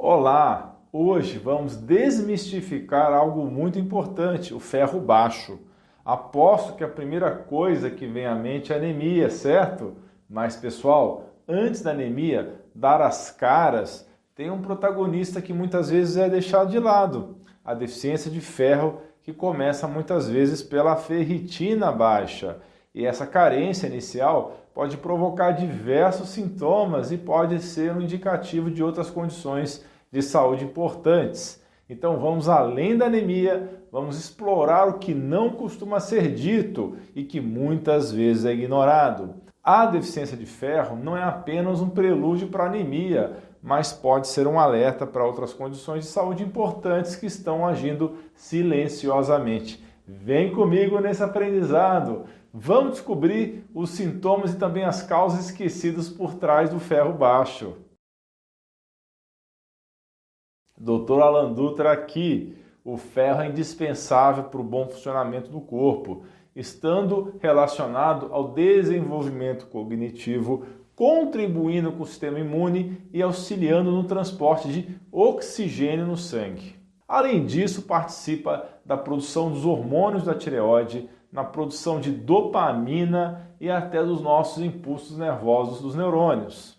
Olá! Hoje vamos desmistificar algo muito importante, o ferro baixo. Aposto que a primeira coisa que vem à mente é anemia, certo? Mas pessoal, antes da anemia dar as caras, tem um protagonista que muitas vezes é deixado de lado, a deficiência de ferro, que começa muitas vezes pela ferritina baixa. E essa carência inicial pode provocar diversos sintomas e pode ser um indicativo de outras condições de saúde importantes. Então vamos além da anemia, vamos explorar o que não costuma ser dito e que muitas vezes é ignorado. A deficiência de ferro não é apenas um prelúdio para anemia, mas pode ser um alerta para outras condições de saúde importantes que estão agindo silenciosamente. Vem comigo nesse aprendizado. Vamos descobrir os sintomas e também as causas esquecidas por trás do ferro baixo. Doutor Alan Dutra aqui. O ferro é indispensável para o bom funcionamento do corpo, estando relacionado ao desenvolvimento cognitivo, contribuindo com o sistema imune e auxiliando no transporte de oxigênio no sangue. Além disso, participa da produção dos hormônios da tireoide, na produção de dopamina e até dos nossos impulsos nervosos dos neurônios.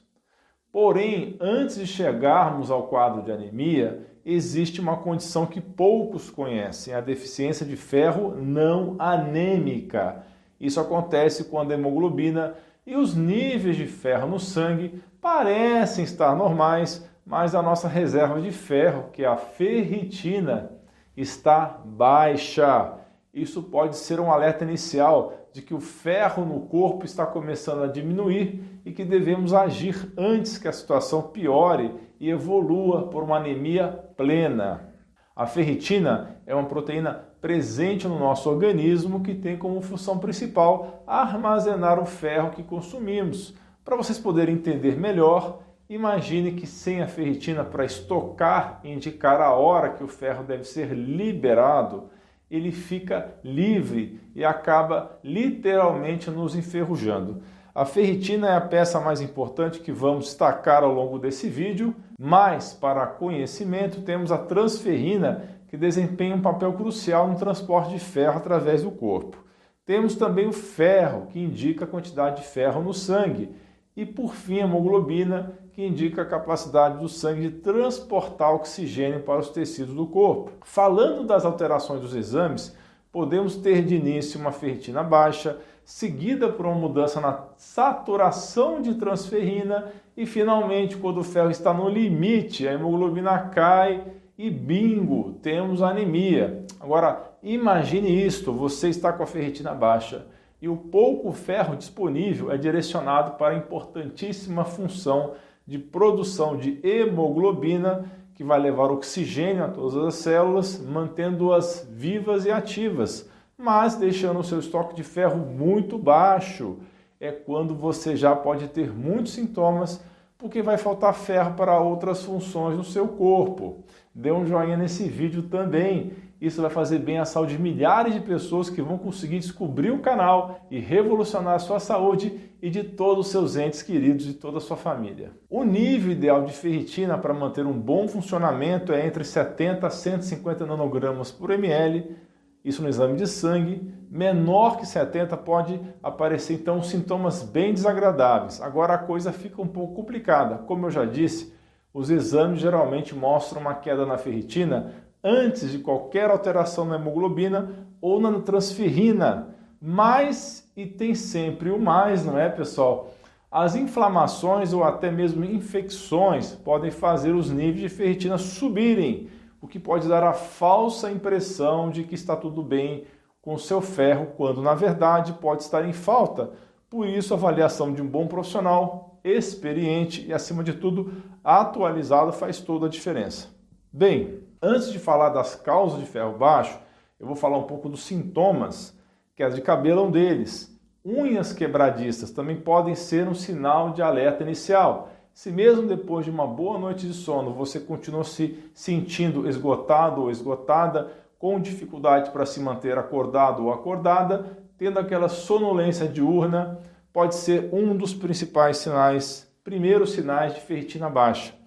Porém, antes de chegarmos ao quadro de anemia, existe uma condição que poucos conhecem, a deficiência de ferro não anêmica. Isso acontece quando a hemoglobina e os níveis de ferro no sangue parecem estar normais, mas a nossa reserva de ferro, que é a ferritina, está baixa. Isso pode ser um alerta inicial de que o ferro no corpo está começando a diminuir e que devemos agir antes que a situação piore e evolua por uma anemia plena. A ferritina é uma proteína presente no nosso organismo que tem como função principal armazenar o ferro que consumimos. Para vocês poderem entender melhor, imagine que sem a ferritina para estocar e indicar a hora que o ferro deve ser liberado, ele fica livre e acaba literalmente nos enferrujando. A ferritina é a peça mais importante que vamos destacar ao longo desse vídeo, mas para conhecimento temos a transferrina que desempenha um papel crucial no transporte de ferro através do corpo. Temos também o ferro, que indica a quantidade de ferro no sangue, e por fim a hemoglobina, que indica a capacidade do sangue de transportar oxigênio para os tecidos do corpo. Falando das alterações dos exames, podemos ter de início uma ferritina baixa, seguida por uma mudança na saturação de transferrina e finalmente, quando o ferro está no limite, a hemoglobina cai e bingo, temos anemia. Agora, imagine isto, você está com a ferritina baixa e o pouco ferro disponível é direcionado para a importantíssima função de produção de hemoglobina, que vai levar oxigênio a todas as células, mantendo-as vivas e ativas, mas deixando o seu estoque de ferro muito baixo. É quando você já pode ter muitos sintomas, porque vai faltar ferro para outras funções no seu corpo. Dê um joinha nesse vídeo também isso vai fazer bem à saúde de milhares de pessoas que vão conseguir descobrir o canal e revolucionar a sua saúde e de todos os seus entes queridos e toda a sua família. O nível ideal de ferritina para manter um bom funcionamento é entre 70 a 150 nanogramas por ml, isso no exame de sangue. Menor que 70 pode aparecer então sintomas bem desagradáveis. Agora a coisa fica um pouco complicada. Como eu já disse, os exames geralmente mostram uma queda na ferritina antes de qualquer alteração na hemoglobina ou na transferrina. Mas, e tem sempre o mais, não é, pessoal? As inflamações ou até mesmo infecções podem fazer os níveis de ferritina subirem, o que pode dar a falsa impressão de que está tudo bem com seu ferro, quando na verdade pode estar em falta. Por isso, a avaliação de um bom profissional, experiente e, acima de tudo, atualizado faz toda a diferença. Bem, Antes de falar das causas de ferro baixo, eu vou falar um pouco dos sintomas. Queda de cabelo é um deles. Unhas quebradiças também podem ser um sinal de alerta inicial. Se mesmo depois de uma boa noite de sono você continua se sentindo esgotado ou esgotada, com dificuldade para se manter acordado ou acordada, tendo aquela sonolência diurna, pode ser um dos principais sinais, primeiros sinais de ferritina baixa.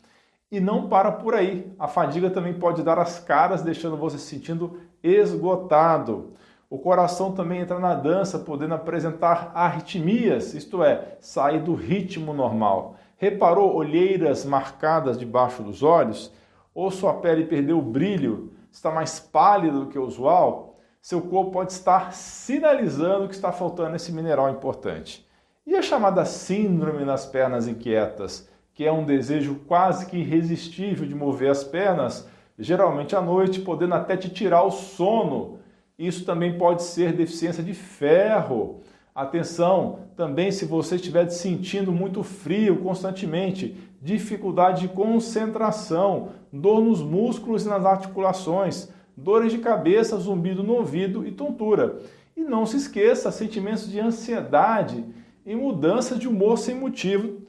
E não para por aí. A fadiga também pode dar as caras, deixando você se sentindo esgotado. O coração também entra na dança, podendo apresentar arritmias, isto é, sair do ritmo normal. Reparou olheiras marcadas debaixo dos olhos? Ou sua pele perdeu o brilho? Está mais pálida do que o usual? Seu corpo pode estar sinalizando que está faltando esse mineral importante. E a chamada síndrome nas pernas inquietas? Que é um desejo quase que irresistível de mover as pernas, geralmente à noite, podendo até te tirar o sono. Isso também pode ser deficiência de ferro. Atenção, também se você estiver sentindo muito frio constantemente, dificuldade de concentração, dor nos músculos e nas articulações, dores de cabeça, zumbido no ouvido e tontura. E não se esqueça, sentimentos de ansiedade e mudança de humor sem motivo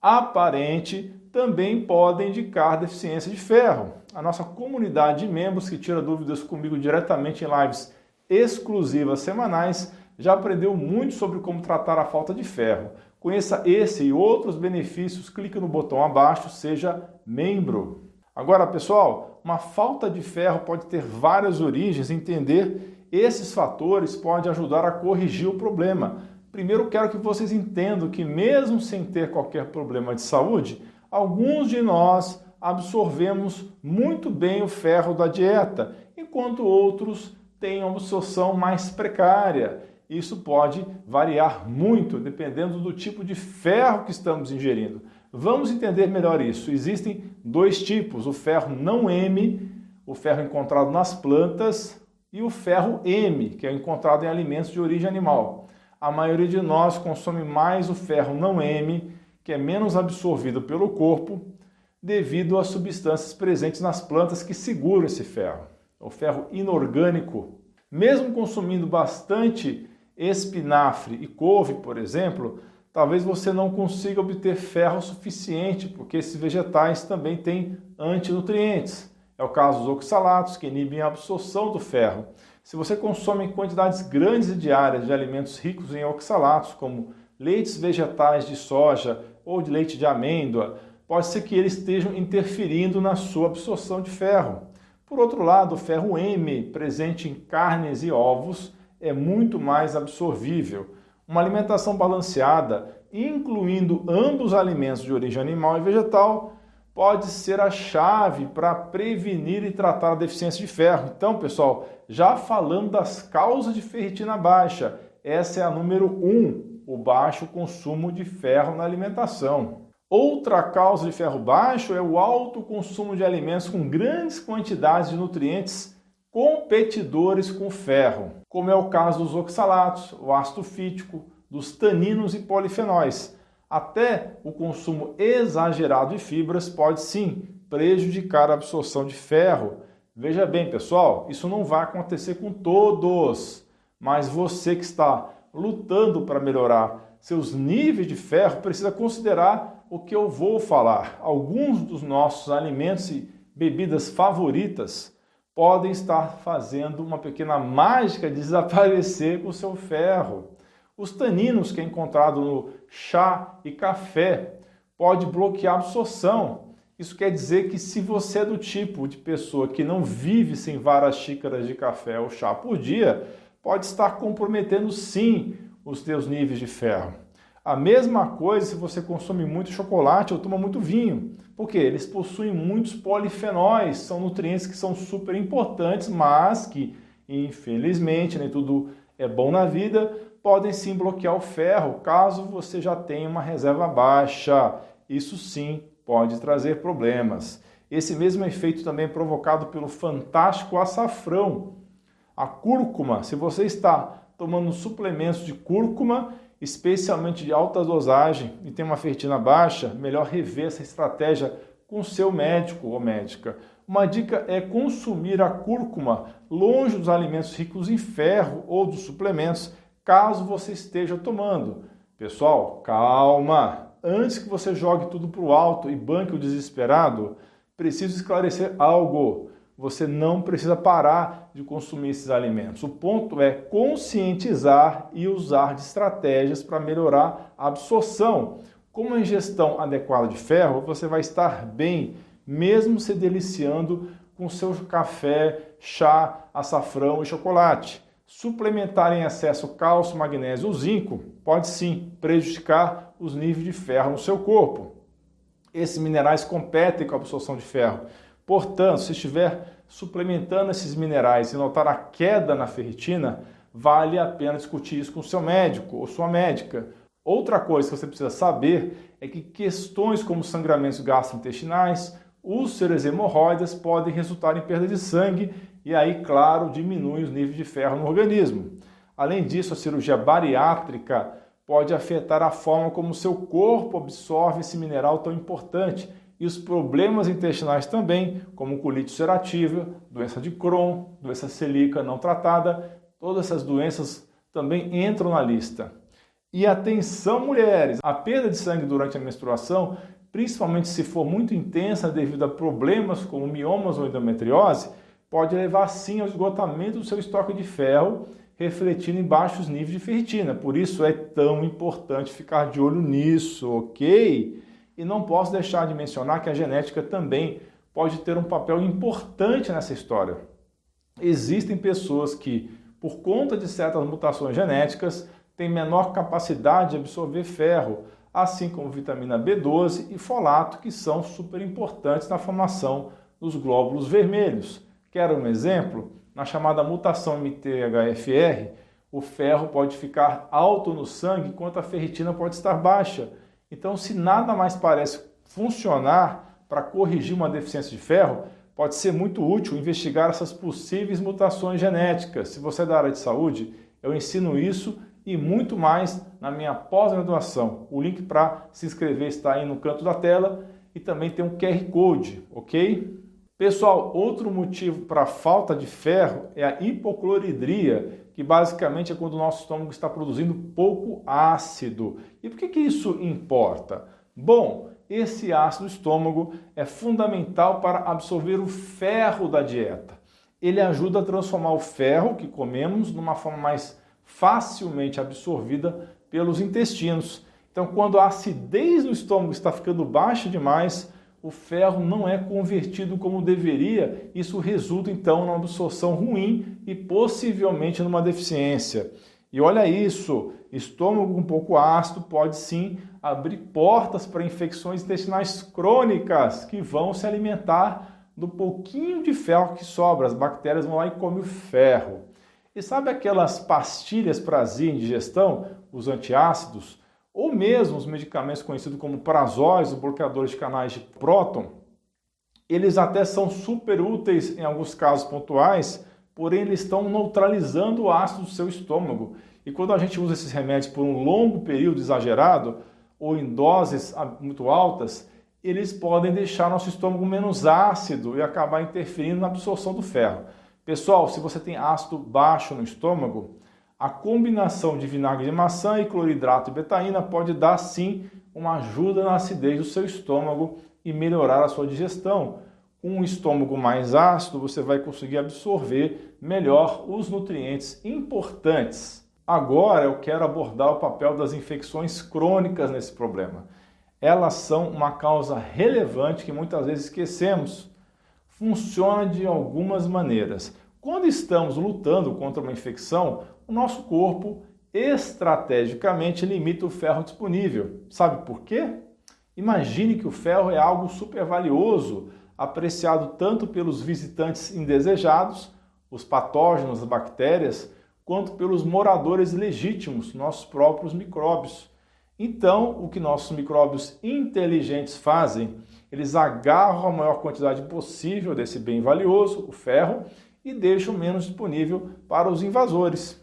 aparente também podem indicar deficiência de ferro. A nossa comunidade de membros que tira dúvidas comigo diretamente em lives exclusivas semanais já aprendeu muito sobre como tratar a falta de ferro. Conheça esse e outros benefícios, clique no botão abaixo, seja membro. Agora, pessoal, uma falta de ferro pode ter várias origens, entender esses fatores pode ajudar a corrigir o problema. Primeiro, quero que vocês entendam que, mesmo sem ter qualquer problema de saúde, alguns de nós absorvemos muito bem o ferro da dieta, enquanto outros têm uma absorção mais precária. Isso pode variar muito dependendo do tipo de ferro que estamos ingerindo. Vamos entender melhor isso. Existem dois tipos: o ferro não M, o ferro encontrado nas plantas, e o ferro M, que é encontrado em alimentos de origem animal a maioria de nós consome mais o ferro não M, que é menos absorvido pelo corpo, devido às substâncias presentes nas plantas que seguram esse ferro. O ferro inorgânico. Mesmo consumindo bastante espinafre e couve, por exemplo, talvez você não consiga obter ferro suficiente, porque esses vegetais também têm antinutrientes. É o caso dos oxalatos, que inibem a absorção do ferro. Se você consome quantidades grandes diárias de alimentos ricos em oxalatos, como leites vegetais de soja ou de leite de amêndoa, pode ser que eles estejam interferindo na sua absorção de ferro. Por outro lado, o ferro M, presente em carnes e ovos, é muito mais absorvível. Uma alimentação balanceada, incluindo ambos alimentos de origem animal e vegetal, pode ser a chave para prevenir e tratar a deficiência de ferro. Então, pessoal, já falando das causas de ferritina baixa, essa é a número 1, um, o baixo consumo de ferro na alimentação. Outra causa de ferro baixo é o alto consumo de alimentos com grandes quantidades de nutrientes competidores com ferro, como é o caso dos oxalatos, o ácido fítico, dos taninos e polifenóis. Até o consumo exagerado de fibras pode sim prejudicar a absorção de ferro. Veja bem, pessoal, isso não vai acontecer com todos, mas você que está lutando para melhorar seus níveis de ferro precisa considerar o que eu vou falar. Alguns dos nossos alimentos e bebidas favoritas podem estar fazendo uma pequena mágica de desaparecer o seu ferro. Os taninos que é encontrado no chá e café pode bloquear a absorção. Isso quer dizer que se você é do tipo de pessoa que não vive sem várias xícaras de café ou chá por dia, pode estar comprometendo sim os teus níveis de ferro. A mesma coisa se você consome muito chocolate ou toma muito vinho, porque eles possuem muitos polifenóis, são nutrientes que são super importantes, mas que infelizmente nem tudo é bom na vida, podem sim bloquear o ferro caso você já tenha uma reserva baixa. Isso sim pode trazer problemas. Esse mesmo efeito também é provocado pelo fantástico açafrão. A cúrcuma, se você está tomando suplementos de cúrcuma, especialmente de alta dosagem e tem uma ferritina baixa, melhor rever essa estratégia com seu médico ou médica. Uma dica é consumir a cúrcuma longe dos alimentos ricos em ferro ou dos suplementos caso você esteja tomando. Pessoal, calma! Antes que você jogue tudo para o alto e banque o desesperado, preciso esclarecer algo. Você não precisa parar de consumir esses alimentos. O ponto é conscientizar e usar de estratégias para melhorar a absorção. Com uma ingestão adequada de ferro, você vai estar bem, mesmo se deliciando com seu café, chá, açafrão e chocolate. Suplementar em excesso cálcio, magnésio ou zinco pode sim prejudicar os níveis de ferro no seu corpo. Esses minerais competem com a absorção de ferro. Portanto, se estiver suplementando esses minerais e notar a queda na ferritina, vale a pena discutir isso com seu médico ou sua médica. Outra coisa que você precisa saber é que questões como sangramentos gastrointestinais, úlceras hemorroidas podem resultar em perda de sangue e aí, claro, diminui os níveis de ferro no organismo. Além disso, a cirurgia bariátrica pode afetar a forma como o seu corpo absorve esse mineral tão importante e os problemas intestinais também, como colite ulcerativa, doença de Crohn, doença celíaca não tratada, todas essas doenças também entram na lista. E atenção, mulheres! A perda de sangue durante a menstruação, principalmente se for muito intensa devido a problemas como miomas ou endometriose, pode levar sim ao esgotamento do seu estoque de ferro, refletindo em baixos níveis de ferritina. Por isso é tão importante ficar de olho nisso, ok? E não posso deixar de mencionar que a genética também pode ter um papel importante nessa história. Existem pessoas que, por conta de certas mutações genéticas, têm menor capacidade de absorver ferro, assim como vitamina B12 e folato, que são super importantes na formação dos glóbulos vermelhos. Quer um exemplo? Na chamada mutação MTHFR, o ferro pode ficar alto no sangue enquanto a ferritina pode estar baixa. Então, se nada mais parece funcionar para corrigir uma deficiência de ferro, pode ser muito útil investigar essas possíveis mutações genéticas. Se você é da área de saúde, eu ensino isso e muito mais na minha pós-graduação. O link para se inscrever está aí no canto da tela e também tem um QR Code, ok? Pessoal, outro motivo para a falta de ferro é a hipocloridria, que basicamente é quando o nosso estômago está produzindo pouco ácido. E por que, que isso importa? Bom, esse ácido do estômago é fundamental para absorver o ferro da dieta. Ele ajuda a transformar o ferro que comemos numa forma mais facilmente absorvida pelos intestinos. Então, quando a acidez no estômago está ficando baixa demais, o ferro não é convertido como deveria, isso resulta então numa absorção ruim e possivelmente numa deficiência. E olha isso, estômago um pouco ácido pode sim abrir portas para infecções intestinais crônicas que vão se alimentar do pouquinho de ferro que sobra. As bactérias vão lá e comem o ferro. E sabe aquelas pastilhas para azia em digestão, os antiácidos? ou mesmo os medicamentos conhecidos como prazóis, bloqueadores de canais de próton, eles até são super úteis em alguns casos pontuais, porém eles estão neutralizando o ácido do seu estômago. E quando a gente usa esses remédios por um longo período exagerado ou em doses muito altas, eles podem deixar nosso estômago menos ácido e acabar interferindo na absorção do ferro. Pessoal, se você tem ácido baixo no estômago, a combinação de vinagre de maçã e cloridrato e betaína pode dar sim uma ajuda na acidez do seu estômago e melhorar a sua digestão. Com um estômago mais ácido, você vai conseguir absorver melhor os nutrientes importantes. Agora eu quero abordar o papel das infecções crônicas nesse problema. Elas são uma causa relevante que muitas vezes esquecemos. Funciona de algumas maneiras. Quando estamos lutando contra uma infecção, o nosso corpo estrategicamente limita o ferro disponível. Sabe por quê? Imagine que o ferro é algo super valioso, apreciado tanto pelos visitantes indesejados, os patógenos, as bactérias, quanto pelos moradores legítimos, nossos próprios micróbios. Então, o que nossos micróbios inteligentes fazem? Eles agarram a maior quantidade possível desse bem valioso, o ferro, e deixam menos disponível para os invasores.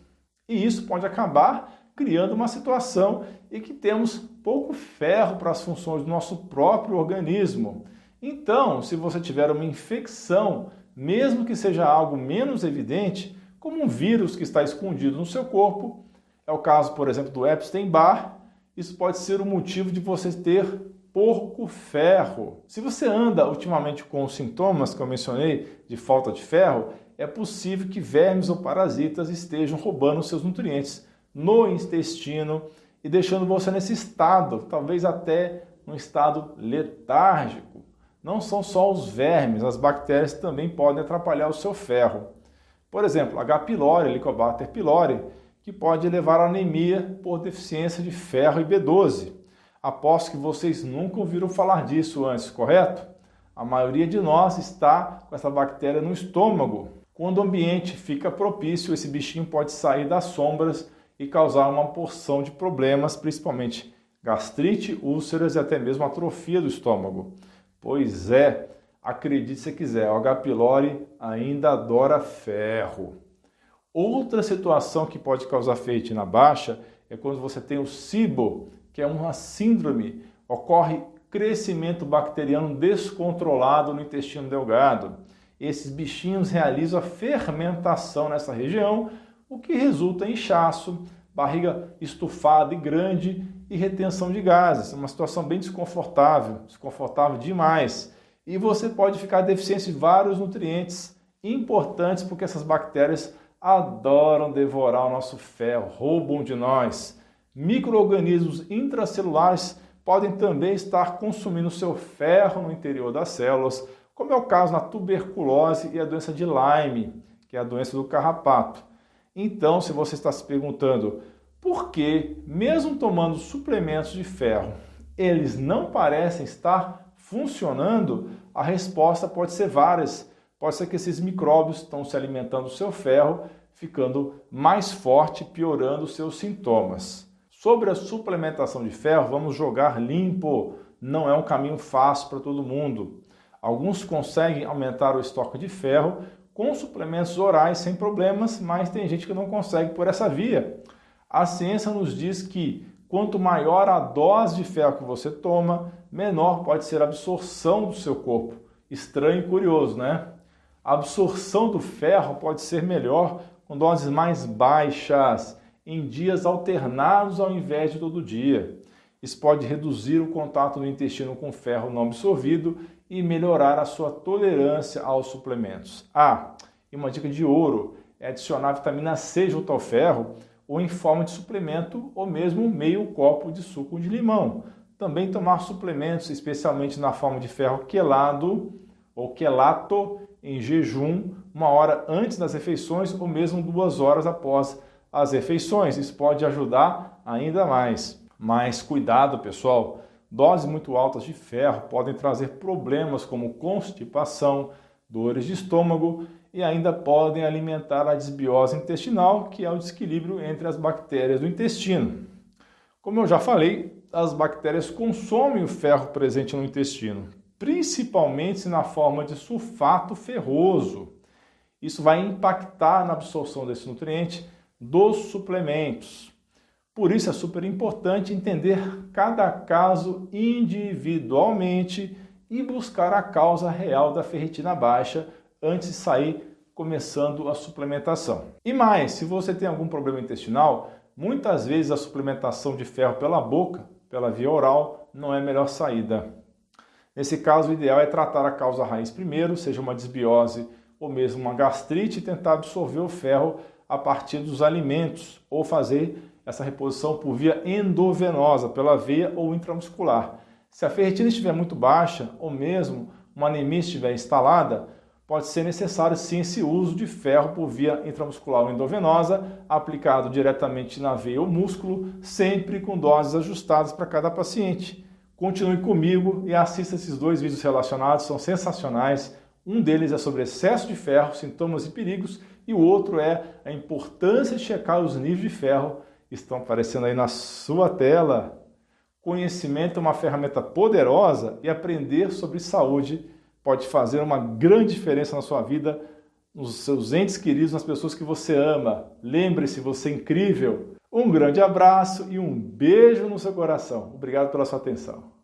E isso pode acabar criando uma situação em que temos pouco ferro para as funções do nosso próprio organismo. Então, se você tiver uma infecção, mesmo que seja algo menos evidente, como um vírus que está escondido no seu corpo, é o caso, por exemplo, do Epstein-Barr, isso pode ser o motivo de você ter pouco ferro. Se você anda ultimamente com os sintomas que eu mencionei de falta de ferro, é possível que vermes ou parasitas estejam roubando seus nutrientes no intestino e deixando você nesse estado, talvez até um estado letárgico. não são só os vermes, as bactérias também podem atrapalhar o seu ferro. Por exemplo, H. pylori, Helicobacter pylori, que pode levar à anemia por deficiência de ferro e B12. Aposto que vocês nunca ouviram falar disso antes, correto? A maioria de nós está com essa bactéria no estômago. Quando o ambiente fica propício, esse bichinho pode sair das sombras e causar uma porção de problemas, principalmente gastrite, úlceras e até mesmo atrofia do estômago. Pois é, acredite se quiser, o H. pylori ainda adora ferro. Outra situação que pode causar ferritina baixa é quando você tem o SIBO, que é uma síndrome, ocorre crescimento bacteriano descontrolado no intestino delgado. Esses bichinhos realizam a fermentação nessa região, o que resulta em inchaço, barriga estufada e grande e retenção de gases. Uma situação bem desconfortável, desconfortável demais. E você pode ficar deficiente de vários nutrientes importantes porque essas bactérias adoram devorar o nosso ferro, roubam de nós. Microorganismos intracelulares podem também estar consumindo seu ferro no interior das células, como é o caso na tuberculose e a doença de Lyme, que é a doença do carrapato. Então, se você está se perguntando por que, mesmo tomando suplementos de ferro, eles não parecem estar funcionando, a resposta pode ser várias. Pode ser que esses micróbios estão se alimentando do seu ferro, ficando mais forte, piorando os seus sintomas. Sobre a suplementação de ferro, vamos jogar limpo. Não é um caminho fácil para todo mundo. Alguns conseguem aumentar o estoque de ferro com suplementos orais sem problemas, mas tem gente que não consegue por essa via. A ciência nos diz que quanto maior a dose de ferro que você toma, menor pode ser a absorção do seu corpo. Estranho e curioso, né? A absorção do ferro pode ser melhor com doses mais baixas, em dias alternados ao invés de todo dia. Isso pode reduzir o contato do intestino com ferro não absorvido e melhorar a sua tolerância aos suplementos. Ah, e uma dica de ouro é adicionar vitamina C junto ao ferro ou em forma de suplemento ou mesmo meio copo de suco de limão. Também tomar suplementos, especialmente na forma de ferro quelado ou quelato em jejum, uma hora antes das refeições ou mesmo duas horas após as refeições. Isso pode ajudar ainda mais. Mas cuidado, pessoal, Doses muito altas de ferro podem trazer problemas como constipação, dores de estômago e ainda podem alimentar a desbiose intestinal, que é o desequilíbrio entre as bactérias do intestino. Como eu já falei, as bactérias consomem o ferro presente no intestino, principalmente na forma de sulfato ferroso. Isso vai impactar na absorção desse nutriente dos suplementos. Por isso é super importante entender cada caso individualmente e buscar a causa real da ferritina baixa antes de sair começando a suplementação. E mais, se você tem algum problema intestinal, muitas vezes a suplementação de ferro pela boca, pela via oral, não é a melhor saída. Nesse caso, o ideal é tratar a causa raiz primeiro, seja uma desbiose ou mesmo uma gastrite, e tentar absorver o ferro a partir dos alimentos ou fazer essa reposição por via endovenosa, pela veia ou intramuscular. Se a ferritina estiver muito baixa ou mesmo uma anemia estiver instalada, pode ser necessário sim esse uso de ferro por via intramuscular ou endovenosa, aplicado diretamente na veia ou músculo, sempre com doses ajustadas para cada paciente. Continue comigo e assista esses dois vídeos relacionados, são sensacionais. Um deles é sobre excesso de ferro, sintomas e perigos, e o outro é a importância de checar os níveis de ferro estão aparecendo aí na sua tela. Conhecimento é uma ferramenta poderosa e aprender sobre saúde pode fazer uma grande diferença na sua vida, nos seus entes queridos, nas pessoas que você ama. Lembre-se, você é incrível. Um grande abraço e um beijo no seu coração. Obrigado pela sua atenção.